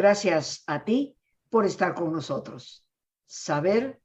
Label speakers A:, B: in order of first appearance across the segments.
A: Gracias a ti por estar con nosotros. Saber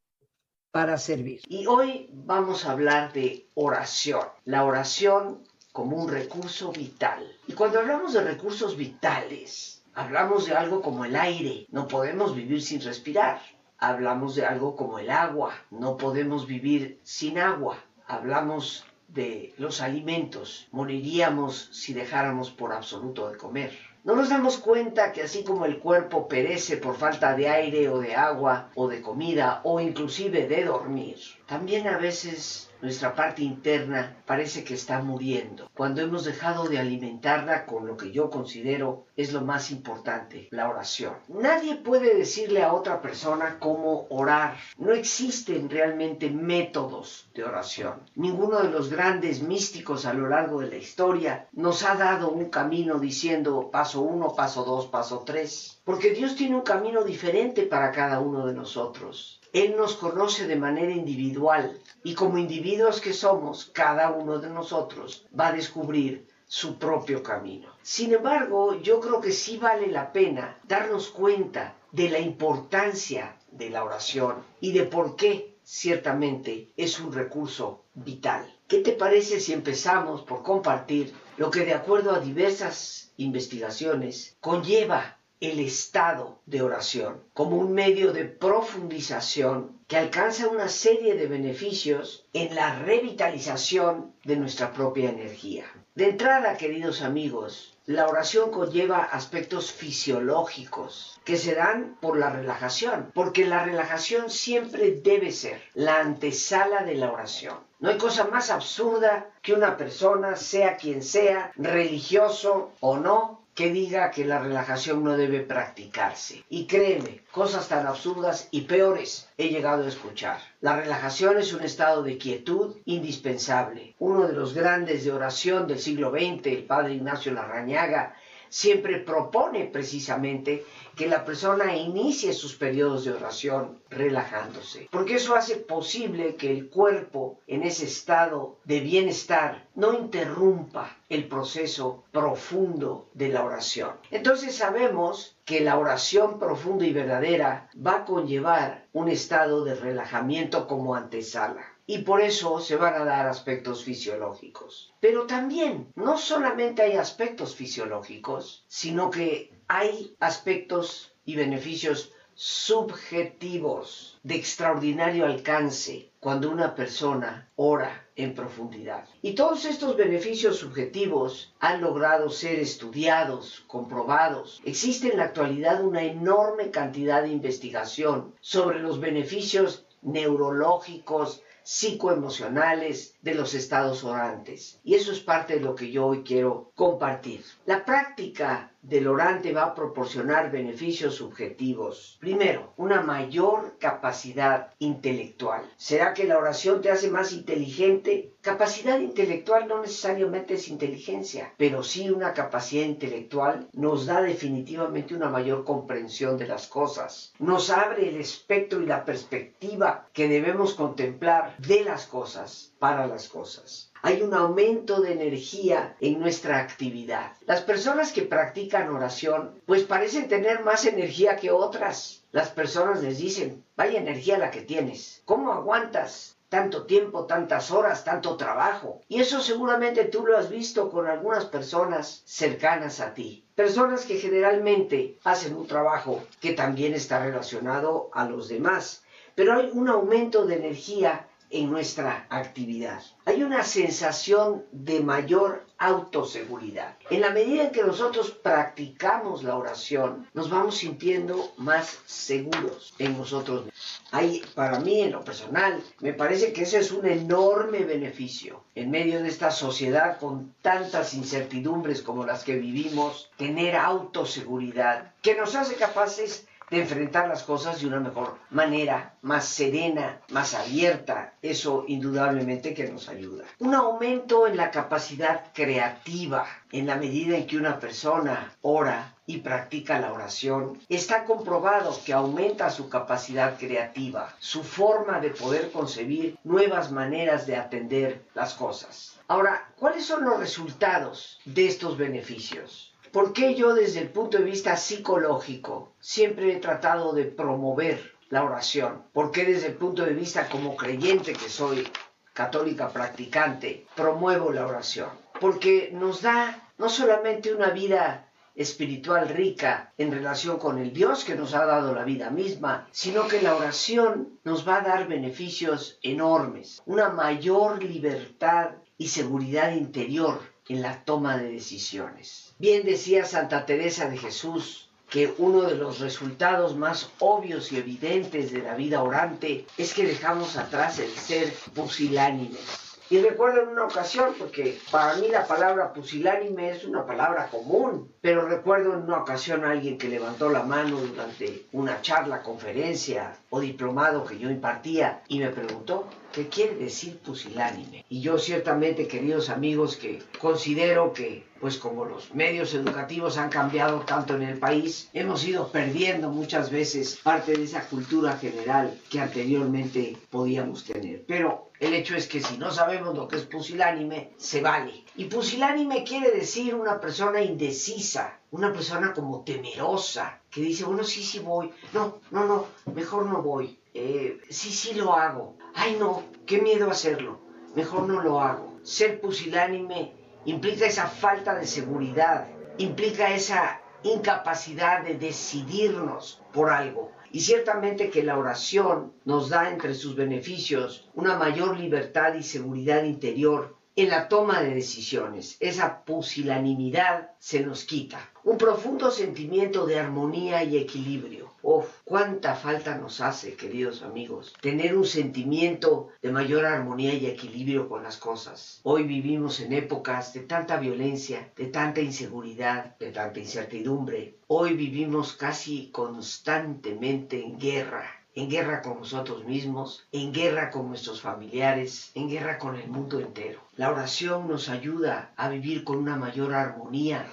A: para servir. Y hoy vamos a hablar de oración. La oración como un recurso vital. Y cuando hablamos de recursos vitales, hablamos de algo como el aire. No podemos vivir sin respirar. Hablamos de algo como el agua. No podemos vivir sin agua. Hablamos de los alimentos. Moriríamos si dejáramos por absoluto de comer. No nos damos cuenta que así como el cuerpo perece por falta de aire o de agua o de comida o inclusive de dormir, también a veces nuestra parte interna parece que está muriendo, cuando hemos dejado de alimentarla con lo que yo considero es lo más importante, la oración. Nadie puede decirle a otra persona cómo orar. No existen realmente métodos de oración. Ninguno de los grandes místicos a lo largo de la historia nos ha dado un camino diciendo paso uno, paso dos, paso tres. Porque Dios tiene un camino diferente para cada uno de nosotros. Él nos conoce de manera individual y como individuos que somos, cada uno de nosotros va a descubrir su propio camino. Sin embargo, yo creo que sí vale la pena darnos cuenta de la importancia de la oración y de por qué ciertamente es un recurso vital. ¿Qué te parece si empezamos por compartir lo que de acuerdo a diversas investigaciones conlleva el estado de oración como un medio de profundización que alcanza una serie de beneficios en la revitalización de nuestra propia energía. De entrada, queridos amigos, la oración conlleva aspectos fisiológicos que se dan por la relajación, porque la relajación siempre debe ser la antesala de la oración. No hay cosa más absurda que una persona, sea quien sea, religioso o no, que diga que la relajación no debe practicarse. Y créeme, cosas tan absurdas y peores he llegado a escuchar. La relajación es un estado de quietud indispensable. Uno de los grandes de oración del siglo XX, el padre Ignacio Larrañaga, siempre propone precisamente que la persona inicie sus periodos de oración relajándose, porque eso hace posible que el cuerpo en ese estado de bienestar no interrumpa el proceso profundo de la oración. Entonces sabemos que la oración profunda y verdadera va a conllevar un estado de relajamiento como antesala y por eso se van a dar aspectos fisiológicos. Pero también no solamente hay aspectos fisiológicos, sino que hay aspectos y beneficios subjetivos de extraordinario alcance cuando una persona ora en profundidad. Y todos estos beneficios subjetivos han logrado ser estudiados, comprobados. Existe en la actualidad una enorme cantidad de investigación sobre los beneficios neurológicos, psicoemocionales de los estados orantes. Y eso es parte de lo que yo hoy quiero compartir. La práctica del orante va a proporcionar beneficios subjetivos. Primero, una mayor capacidad intelectual. ¿Será que la oración te hace más inteligente? Capacidad intelectual no necesariamente es inteligencia, pero sí una capacidad intelectual nos da definitivamente una mayor comprensión de las cosas. Nos abre el espectro y la perspectiva que debemos contemplar de las cosas para las cosas hay un aumento de energía en nuestra actividad. Las personas que practican oración, pues parecen tener más energía que otras. Las personas les dicen, vaya energía la que tienes, ¿cómo aguantas? tanto tiempo, tantas horas, tanto trabajo. Y eso seguramente tú lo has visto con algunas personas cercanas a ti. Personas que generalmente hacen un trabajo que también está relacionado a los demás. Pero hay un aumento de energía en nuestra actividad. Hay una sensación de mayor autoseguridad. En la medida en que nosotros practicamos la oración, nos vamos sintiendo más seguros en nosotros. Hay, para mí, en lo personal, me parece que ese es un enorme beneficio. En medio de esta sociedad con tantas incertidumbres como las que vivimos, tener autoseguridad que nos hace capaces de enfrentar las cosas de una mejor manera, más serena, más abierta. Eso indudablemente que nos ayuda. Un aumento en la capacidad creativa en la medida en que una persona ora y practica la oración, está comprobado que aumenta su capacidad creativa, su forma de poder concebir nuevas maneras de atender las cosas. Ahora, ¿cuáles son los resultados de estos beneficios? ¿Por qué yo desde el punto de vista psicológico siempre he tratado de promover la oración? ¿Por qué desde el punto de vista como creyente que soy católica practicante promuevo la oración? Porque nos da no solamente una vida espiritual rica en relación con el Dios que nos ha dado la vida misma, sino que la oración nos va a dar beneficios enormes, una mayor libertad y seguridad interior en la toma de decisiones. Bien decía Santa Teresa de Jesús que uno de los resultados más obvios y evidentes de la vida orante es que dejamos atrás el ser pusilánimes y recuerdo en una ocasión, porque para mí la palabra pusilánime es una palabra común, pero recuerdo en una ocasión a alguien que levantó la mano durante una charla, conferencia o diplomado que yo impartía y me preguntó, ¿qué quiere decir pusilánime? Y yo ciertamente, queridos amigos, que considero que pues como los medios educativos han cambiado tanto en el país, hemos ido perdiendo muchas veces parte de esa cultura general que anteriormente podíamos tener. Pero el hecho es que si no sabemos lo que es pusilánime, se vale. Y pusilánime quiere decir una persona indecisa, una persona como temerosa, que dice, bueno, sí, sí voy. No, no, no, mejor no voy. Eh, sí, sí lo hago. Ay, no, qué miedo hacerlo. Mejor no lo hago. Ser pusilánime implica esa falta de seguridad, implica esa incapacidad de decidirnos por algo. Y ciertamente que la oración nos da entre sus beneficios una mayor libertad y seguridad interior en la toma de decisiones. Esa pusilanimidad se nos quita. Un profundo sentimiento de armonía y equilibrio. Uf, cuánta falta nos hace, queridos amigos, tener un sentimiento de mayor armonía y equilibrio con las cosas. Hoy vivimos en épocas de tanta violencia, de tanta inseguridad, de tanta incertidumbre. Hoy vivimos casi constantemente en guerra en guerra con nosotros mismos, en guerra con nuestros familiares, en guerra con el mundo entero. La oración nos ayuda a vivir con una mayor armonía,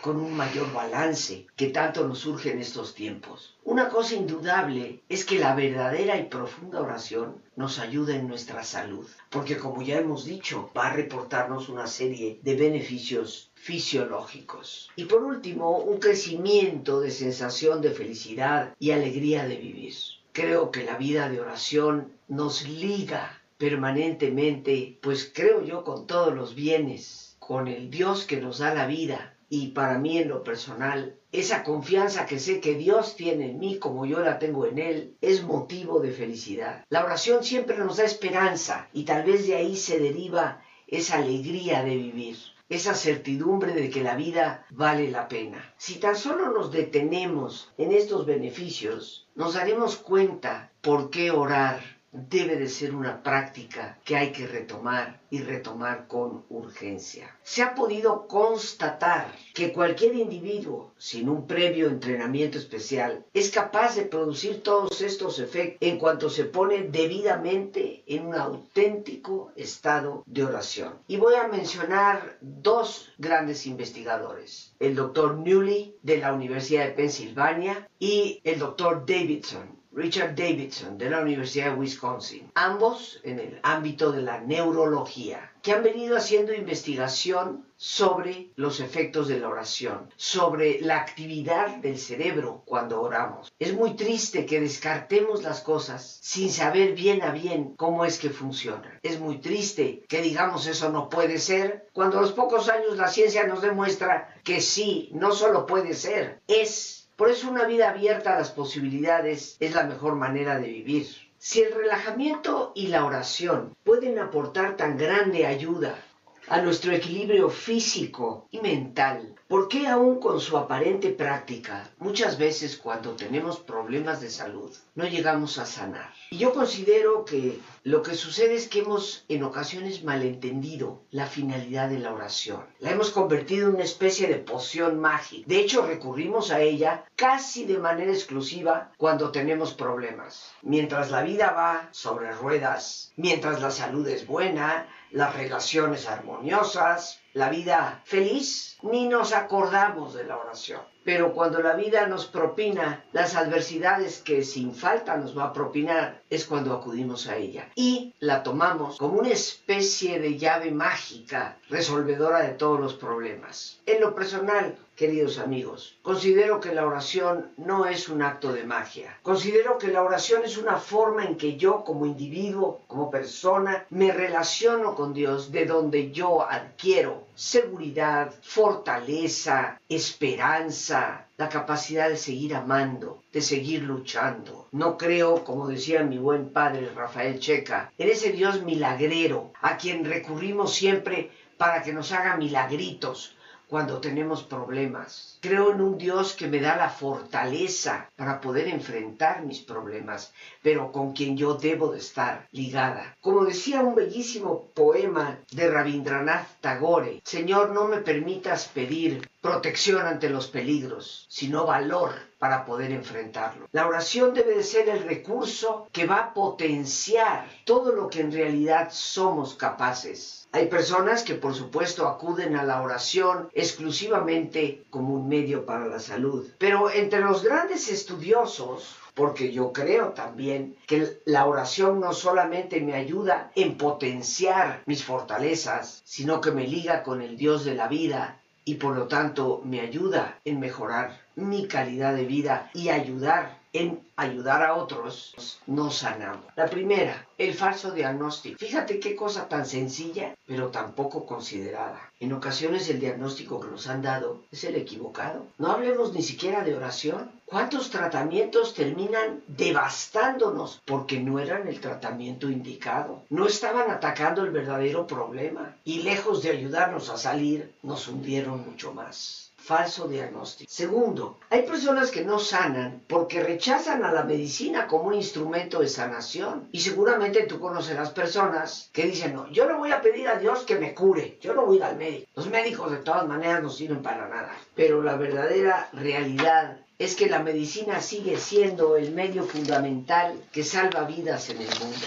A: con un mayor balance que tanto nos surge en estos tiempos. Una cosa indudable es que la verdadera y profunda oración nos ayuda en nuestra salud, porque como ya hemos dicho, va a reportarnos una serie de beneficios fisiológicos. Y por último, un crecimiento de sensación de felicidad y alegría de vivir. Creo que la vida de oración nos liga permanentemente, pues creo yo con todos los bienes, con el Dios que nos da la vida. Y para mí en lo personal, esa confianza que sé que Dios tiene en mí como yo la tengo en Él, es motivo de felicidad. La oración siempre nos da esperanza y tal vez de ahí se deriva esa alegría de vivir esa certidumbre de que la vida vale la pena. Si tan solo nos detenemos en estos beneficios, nos daremos cuenta por qué orar debe de ser una práctica que hay que retomar y retomar con urgencia. Se ha podido constatar que cualquier individuo sin un previo entrenamiento especial es capaz de producir todos estos efectos en cuanto se pone debidamente en un auténtico estado de oración. Y voy a mencionar dos grandes investigadores, el doctor Newley de la Universidad de Pensilvania y el doctor Davidson Richard Davidson de la Universidad de Wisconsin, ambos en el ámbito de la neurología, que han venido haciendo investigación sobre los efectos de la oración, sobre la actividad del cerebro cuando oramos. Es muy triste que descartemos las cosas sin saber bien a bien cómo es que funcionan. Es muy triste que digamos eso no puede ser, cuando a los pocos años la ciencia nos demuestra que sí, no solo puede ser, es por eso una vida abierta a las posibilidades es la mejor manera de vivir. Si el relajamiento y la oración pueden aportar tan grande ayuda a nuestro equilibrio físico y mental, ¿por qué aún con su aparente práctica, muchas veces cuando tenemos problemas de salud, no llegamos a sanar? Y yo considero que lo que sucede es que hemos en ocasiones malentendido la finalidad de la oración. La hemos convertido en una especie de poción mágica. De hecho, recurrimos a ella casi de manera exclusiva cuando tenemos problemas. Mientras la vida va sobre ruedas, mientras la salud es buena, las relaciones armoniosas, la vida feliz, ni nos acordamos de la oración. Pero cuando la vida nos propina las adversidades que sin falta nos va a propinar, es cuando acudimos a ella. Y la tomamos como una especie de llave mágica resolvedora de todos los problemas. En lo personal, queridos amigos, considero que la oración no es un acto de magia. Considero que la oración es una forma en que yo como individuo, como persona, me relaciono con Dios, de donde yo adquiero seguridad, fortaleza, esperanza, la capacidad de seguir amando, de seguir luchando. No creo, como decía mi buen padre Rafael Checa, en ese Dios milagrero a quien recurrimos siempre para que nos haga milagritos, cuando tenemos problemas. Creo en un Dios que me da la fortaleza para poder enfrentar mis problemas, pero con quien yo debo de estar ligada. Como decía un bellísimo poema de Rabindranath Tagore, Señor, no me permitas pedir protección ante los peligros, sino valor para poder enfrentarlo. La oración debe de ser el recurso que va a potenciar todo lo que en realidad somos capaces. Hay personas que por supuesto acuden a la oración exclusivamente como un medio para la salud, pero entre los grandes estudiosos porque yo creo también que la oración no solamente me ayuda en potenciar mis fortalezas, sino que me liga con el Dios de la vida y por lo tanto me ayuda en mejorar mi calidad de vida y ayudar en ayudar a otros, nos sanamos. La primera, el falso diagnóstico. Fíjate qué cosa tan sencilla, pero tan poco considerada. En ocasiones el diagnóstico que nos han dado es el equivocado. No hablemos ni siquiera de oración. ¿Cuántos tratamientos terminan devastándonos porque no eran el tratamiento indicado? No estaban atacando el verdadero problema y lejos de ayudarnos a salir, nos hundieron mucho más falso diagnóstico. Segundo, hay personas que no sanan porque rechazan a la medicina como un instrumento de sanación. Y seguramente tú conocerás personas que dicen, no, yo no voy a pedir a Dios que me cure, yo no voy al médico. Los médicos de todas maneras no sirven para nada. Pero la verdadera realidad es que la medicina sigue siendo el medio fundamental que salva vidas en el mundo.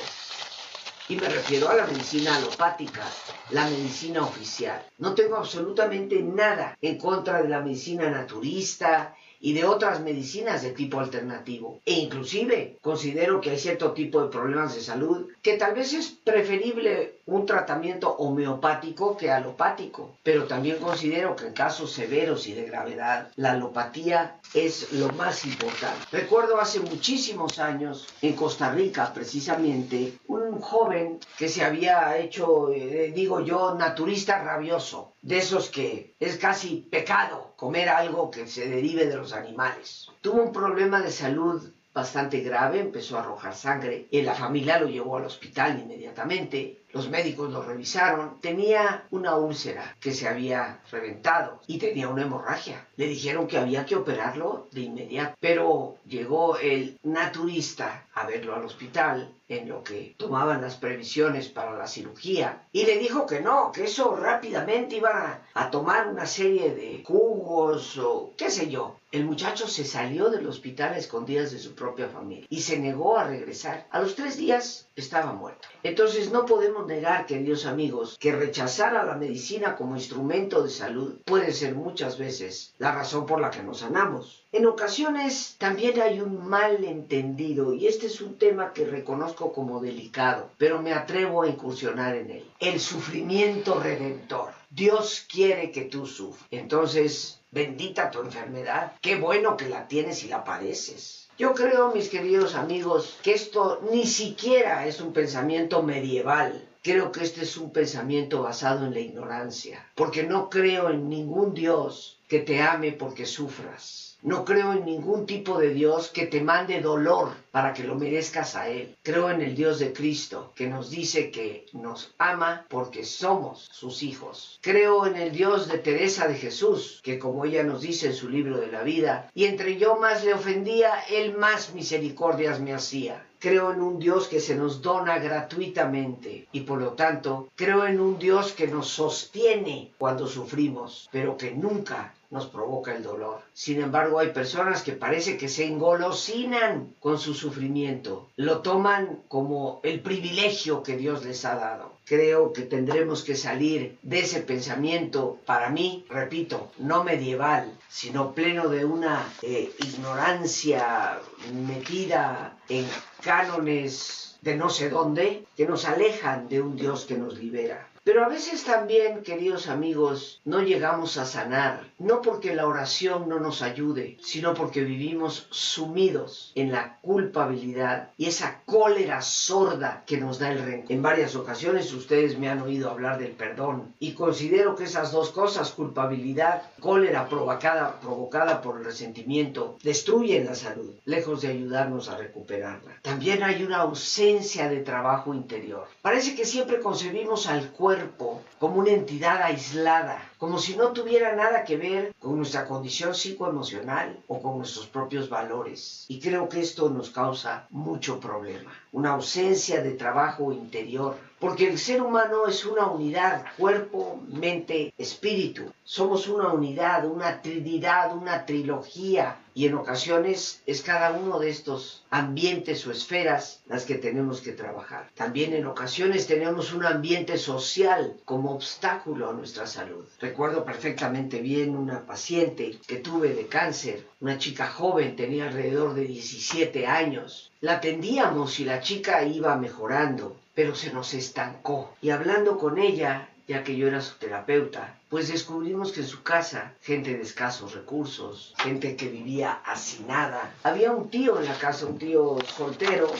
A: Y me refiero a la medicina alopática, la medicina oficial. No tengo absolutamente nada en contra de la medicina naturista y de otras medicinas de tipo alternativo. E inclusive considero que hay cierto tipo de problemas de salud que tal vez es preferible un tratamiento homeopático que alopático. Pero también considero que en casos severos y de gravedad, la alopatía es lo más importante. Recuerdo hace muchísimos años en Costa Rica, precisamente, un joven que se había hecho, eh, digo yo, naturista rabioso, de esos que es casi pecado comer algo que se derive de los animales. Tuvo un problema de salud bastante grave, empezó a arrojar sangre y la familia lo llevó al hospital inmediatamente. Los médicos lo revisaron, tenía una úlcera que se había reventado y tenía una hemorragia. Le dijeron que había que operarlo de inmediato, pero llegó el naturista a verlo al hospital en lo que tomaban las previsiones para la cirugía y le dijo que no, que eso rápidamente iban a, a tomar una serie de jugos o qué sé yo. El muchacho se salió del hospital a escondidas de su propia familia y se negó a regresar. A los tres días estaba muerto. Entonces no podemos negar, queridos amigos, que rechazar a la medicina como instrumento de salud puede ser muchas veces la razón por la que nos sanamos. En ocasiones también hay un malentendido y este es un tema que reconozco como delicado, pero me atrevo a incursionar en él. El sufrimiento redentor. Dios quiere que tú sufras. Entonces, Bendita tu enfermedad. Qué bueno que la tienes y la padeces. Yo creo, mis queridos amigos, que esto ni siquiera es un pensamiento medieval. Creo que este es un pensamiento basado en la ignorancia, porque no creo en ningún Dios que te ame porque sufras. No creo en ningún tipo de Dios que te mande dolor para que lo merezcas a Él. Creo en el Dios de Cristo, que nos dice que nos ama porque somos sus hijos. Creo en el Dios de Teresa de Jesús, que como ella nos dice en su libro de la vida, y entre yo más le ofendía, Él más misericordias me hacía. Creo en un Dios que se nos dona gratuitamente y por lo tanto creo en un Dios que nos sostiene cuando sufrimos, pero que nunca nos provoca el dolor. Sin embargo, hay personas que parece que se engolosinan con su sufrimiento, lo toman como el privilegio que Dios les ha dado. Creo que tendremos que salir de ese pensamiento, para mí, repito, no medieval, sino pleno de una eh, ignorancia metida en cánones de no sé dónde, que nos alejan de un Dios que nos libera. Pero a veces también, queridos amigos, no llegamos a sanar, no porque la oración no nos ayude, sino porque vivimos sumidos en la culpabilidad y esa cólera sorda que nos da el rencor. En varias ocasiones ustedes me han oído hablar del perdón y considero que esas dos cosas, culpabilidad, cólera provocada, provocada por el resentimiento, destruyen la salud, lejos de ayudarnos a recuperarla. También hay una ausencia de trabajo interior. Parece que siempre concebimos al cuerpo como una entidad aislada, como si no tuviera nada que ver con nuestra condición psicoemocional o con nuestros propios valores. Y creo que esto nos causa mucho problema, una ausencia de trabajo interior, porque el ser humano es una unidad, cuerpo, mente, espíritu. Somos una unidad, una trinidad, una trilogía, y en ocasiones es cada uno de estos ambientes o esferas las que tenemos que trabajar. También en ocasiones tenemos un ambiente social como obstáculo a nuestra salud. Recuerdo perfectamente bien una paciente que tuve de cáncer, una chica joven, tenía alrededor de 17 años. La atendíamos y la chica iba mejorando, pero se nos estancó. Y hablando con ella, ya que yo era su terapeuta, pues descubrimos que en su casa, gente de escasos recursos, gente que vivía hacinada, había un tío en la casa, un tío soltero,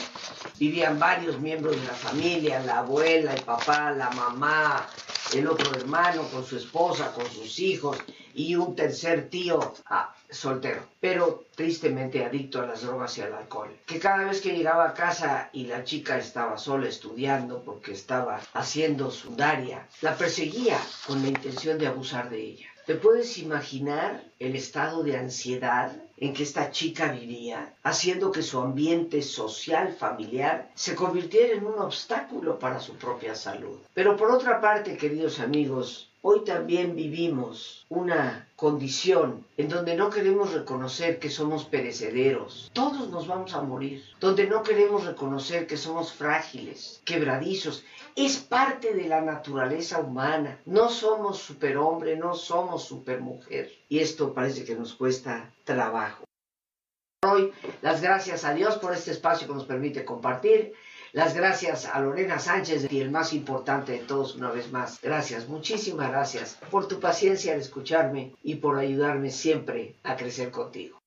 A: vivían varios miembros de la familia, la abuela, el papá, la mamá, el otro hermano con su esposa, con sus hijos y un tercer tío ah, soltero, pero tristemente adicto a las drogas y al alcohol. Que cada vez que llegaba a casa y la chica estaba sola estudiando porque estaba haciendo su daria, la perseguía con la intención de abusar de ella. ¿Te puedes imaginar el estado de ansiedad en que esta chica vivía, haciendo que su ambiente social, familiar, se convirtiera en un obstáculo para su propia salud? Pero por otra parte, queridos amigos, Hoy también vivimos una condición en donde no queremos reconocer que somos perecederos. Todos nos vamos a morir. Donde no queremos reconocer que somos frágiles, quebradizos. Es parte de la naturaleza humana. No somos superhombre, no somos supermujer. Y esto parece que nos cuesta trabajo. Hoy, las gracias a Dios por este espacio que nos permite compartir. Las gracias a Lorena Sánchez y el más importante de todos una vez más. Gracias, muchísimas gracias por tu paciencia al escucharme y por ayudarme siempre a crecer contigo.